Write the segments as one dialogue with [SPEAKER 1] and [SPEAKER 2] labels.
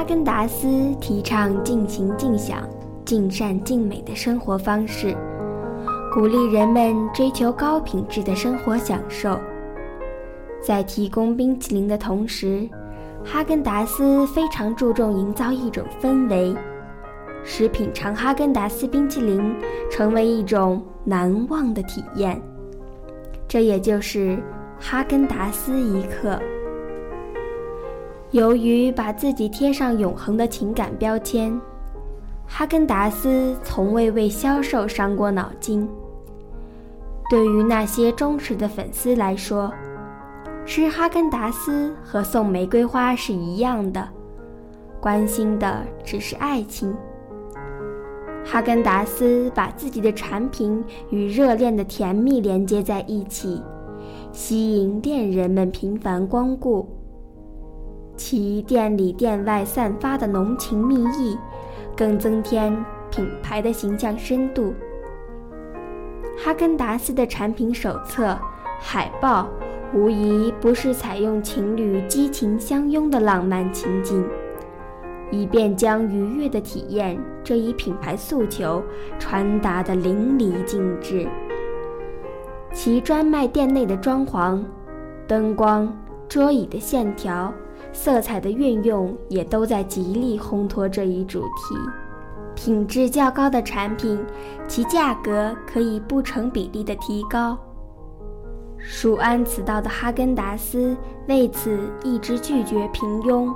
[SPEAKER 1] 哈根达斯提倡尽情尽享、尽善尽美的生活方式，鼓励人们追求高品质的生活享受。在提供冰淇淋的同时，哈根达斯非常注重营造一种氛围，使品尝哈根达斯冰淇淋成为一种难忘的体验。这也就是哈根达斯一刻。由于把自己贴上永恒的情感标签，哈根达斯从未为销售伤过脑筋。对于那些忠实的粉丝来说，吃哈根达斯和送玫瑰花是一样的，关心的只是爱情。哈根达斯把自己的产品与热恋的甜蜜连接在一起，吸引恋人们频繁光顾。其店里店外散发的浓情蜜意，更增添品牌的形象深度。哈根达斯的产品手册、海报。无疑不是采用情侣激情相拥的浪漫情景，以便将愉悦的体验这一品牌诉求传达的淋漓尽致。其专卖店内的装潢、灯光、桌椅的线条、色彩的运用，也都在极力烘托这一主题。品质较高的产品，其价格可以不成比例地提高。蜀安此道的哈根达斯为此一直拒绝平庸，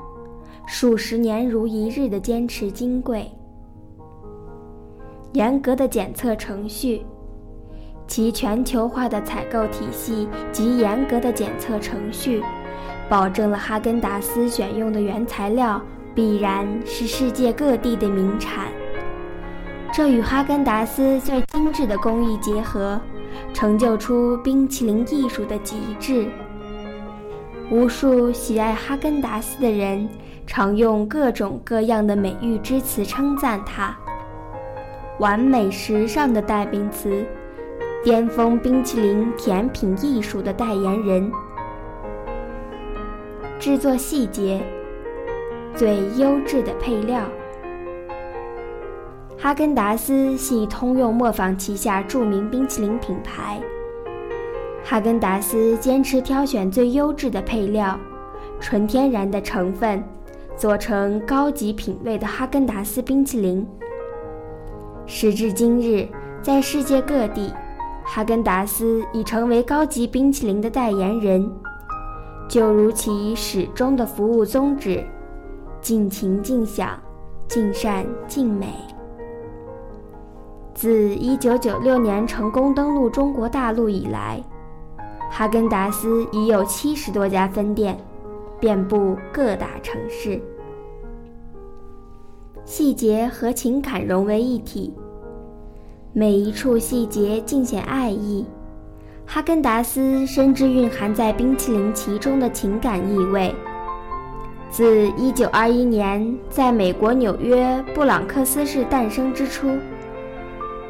[SPEAKER 1] 数十年如一日的坚持金贵。严格的检测程序，其全球化的采购体系及严格的检测程序，保证了哈根达斯选用的原材料必然是世界各地的名产。这与哈根达斯最精致的工艺结合。成就出冰淇淋艺术的极致。无数喜爱哈根达斯的人常用各种各样的美誉之词称赞它：完美时尚的代名词，巅峰冰淇淋甜品艺术的代言人，制作细节，最优质的配料。哈根达斯系通用磨坊旗下著名冰淇淋品牌。哈根达斯坚持挑选最优质的配料、纯天然的成分，做成高级品味的哈根达斯冰淇淋。时至今日，在世界各地，哈根达斯已成为高级冰淇淋的代言人，就如其始终的服务宗旨：尽情尽享，尽善尽美。自1996年成功登陆中国大陆以来，哈根达斯已有七十多家分店，遍布各大城市。细节和情感融为一体，每一处细节尽显爱意。哈根达斯深知蕴含在冰淇淋其中的情感意味。自1921年在美国纽约布朗克斯市诞生之初。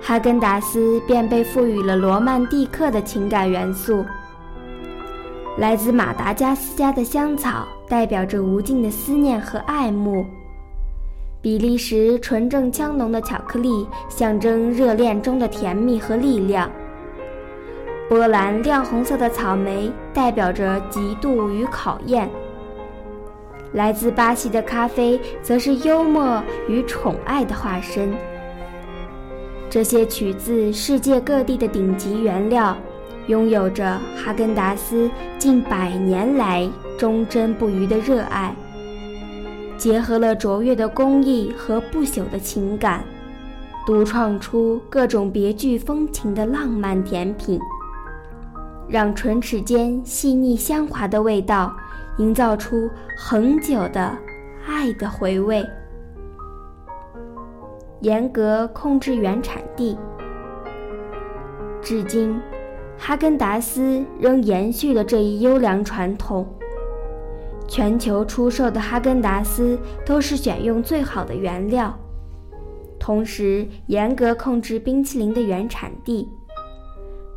[SPEAKER 1] 哈根达斯便被赋予了罗曼蒂克的情感元素。来自马达加斯加的香草代表着无尽的思念和爱慕，比利时纯正香浓的巧克力象征热恋中的甜蜜和力量。波兰亮红色的草莓代表着嫉妒与考验。来自巴西的咖啡则是幽默与宠爱的化身。这些取自世界各地的顶级原料，拥有着哈根达斯近百年来忠贞不渝的热爱，结合了卓越的工艺和不朽的情感，独创出各种别具风情的浪漫甜品，让唇齿间细腻香滑的味道营造出恒久的爱的回味。严格控制原产地，至今，哈根达斯仍延续了这一优良传统。全球出售的哈根达斯都是选用最好的原料，同时严格控制冰淇淋的原产地，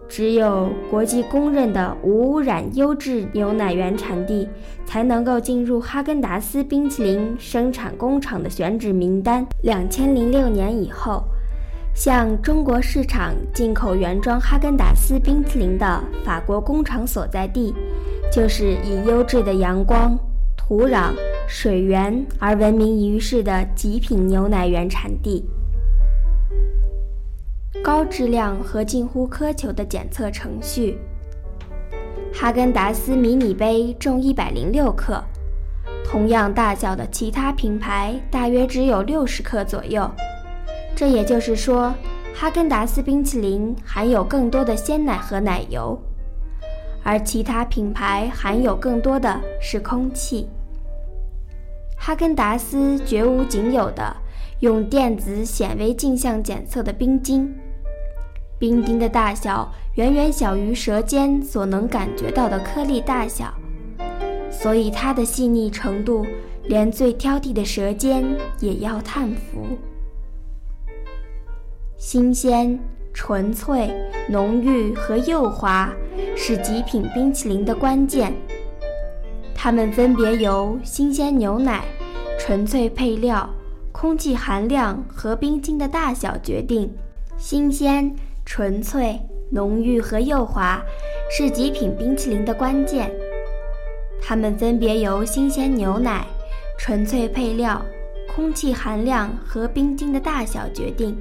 [SPEAKER 1] 只有国际公认的无污染优质牛奶原产地，才能够进入哈根达斯冰淇淋生产工厂的选址名单。两千零六年以后，向中国市场进口原装哈根达斯冰淇淋的法国工厂所在地，就是以优质的阳光、土壤、水源而闻名于世的极品牛奶原产地。高质量和近乎苛求的检测程序。哈根达斯迷你杯重一百零六克，同样大小的其他品牌大约只有六十克左右。这也就是说，哈根达斯冰淇淋含有更多的鲜奶和奶油，而其他品牌含有更多的是空气。哈根达斯绝无仅有的用电子显微镜像检测的冰晶。冰晶的大小远远小于舌尖所能感觉到的颗粒大小，所以它的细腻程度连最挑剔的舌尖也要叹服。新鲜、纯粹、浓郁和幼滑是极品冰淇淋的关键。它们分别由新鲜牛奶、纯粹配料、空气含量和冰晶的大小决定。新鲜。纯粹、浓郁和幼滑是极品冰淇淋的关键。它们分别由新鲜牛奶、纯粹配料、空气含量和冰晶的大小决定。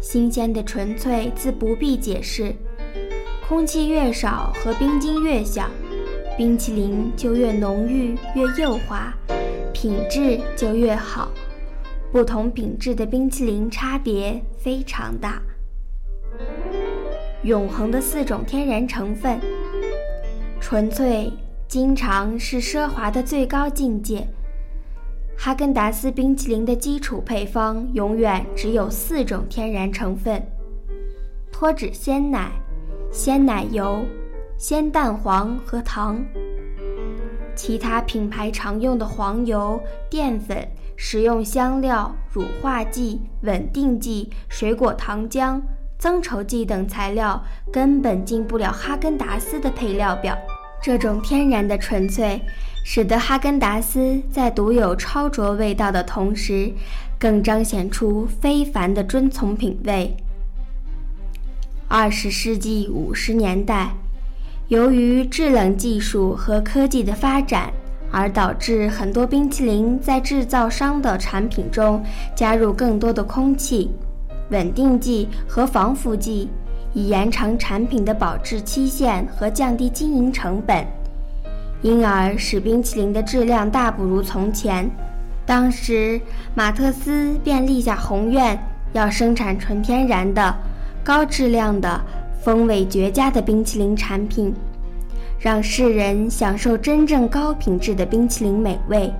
[SPEAKER 1] 新鲜的纯粹自不必解释，空气越少和冰晶越小，冰淇淋就越浓郁越幼滑，品质就越好。不同品质的冰淇淋差别非常大。永恒的四种天然成分，纯粹经常是奢华的最高境界。哈根达斯冰淇淋的基础配方永远只有四种天然成分：脱脂鲜奶、鲜奶油、鲜蛋黄和糖。其他品牌常用的黄油、淀粉、食用香料、乳化剂、稳定剂、水果糖浆。增稠剂等材料根本进不了哈根达斯的配料表。这种天然的纯粹，使得哈根达斯在独有超卓味道的同时，更彰显出非凡的遵从品味。二十世纪五十年代，由于制冷技术和科技的发展，而导致很多冰淇淋在制造商的产品中加入更多的空气。稳定剂和防腐剂，以延长产品的保质期限和降低经营成本，因而使冰淇淋的质量大不如从前。当时，马特斯便立下宏愿，要生产纯天然的、高质量的、风味绝佳的冰淇淋产品，让世人享受真正高品质的冰淇淋美味。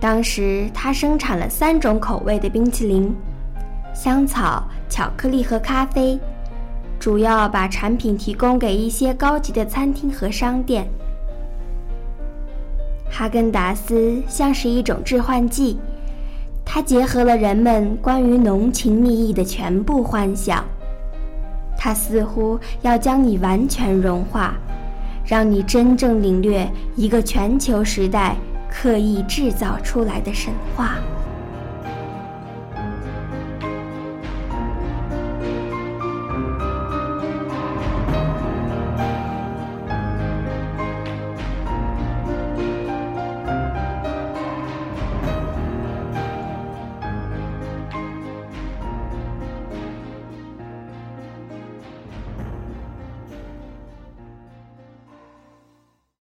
[SPEAKER 1] 当时，他生产了三种口味的冰淇淋。香草、巧克力和咖啡，主要把产品提供给一些高级的餐厅和商店。哈根达斯像是一种致幻剂，它结合了人们关于浓情蜜意的全部幻想。它似乎要将你完全融化，让你真正领略一个全球时代刻意制造出来的神话。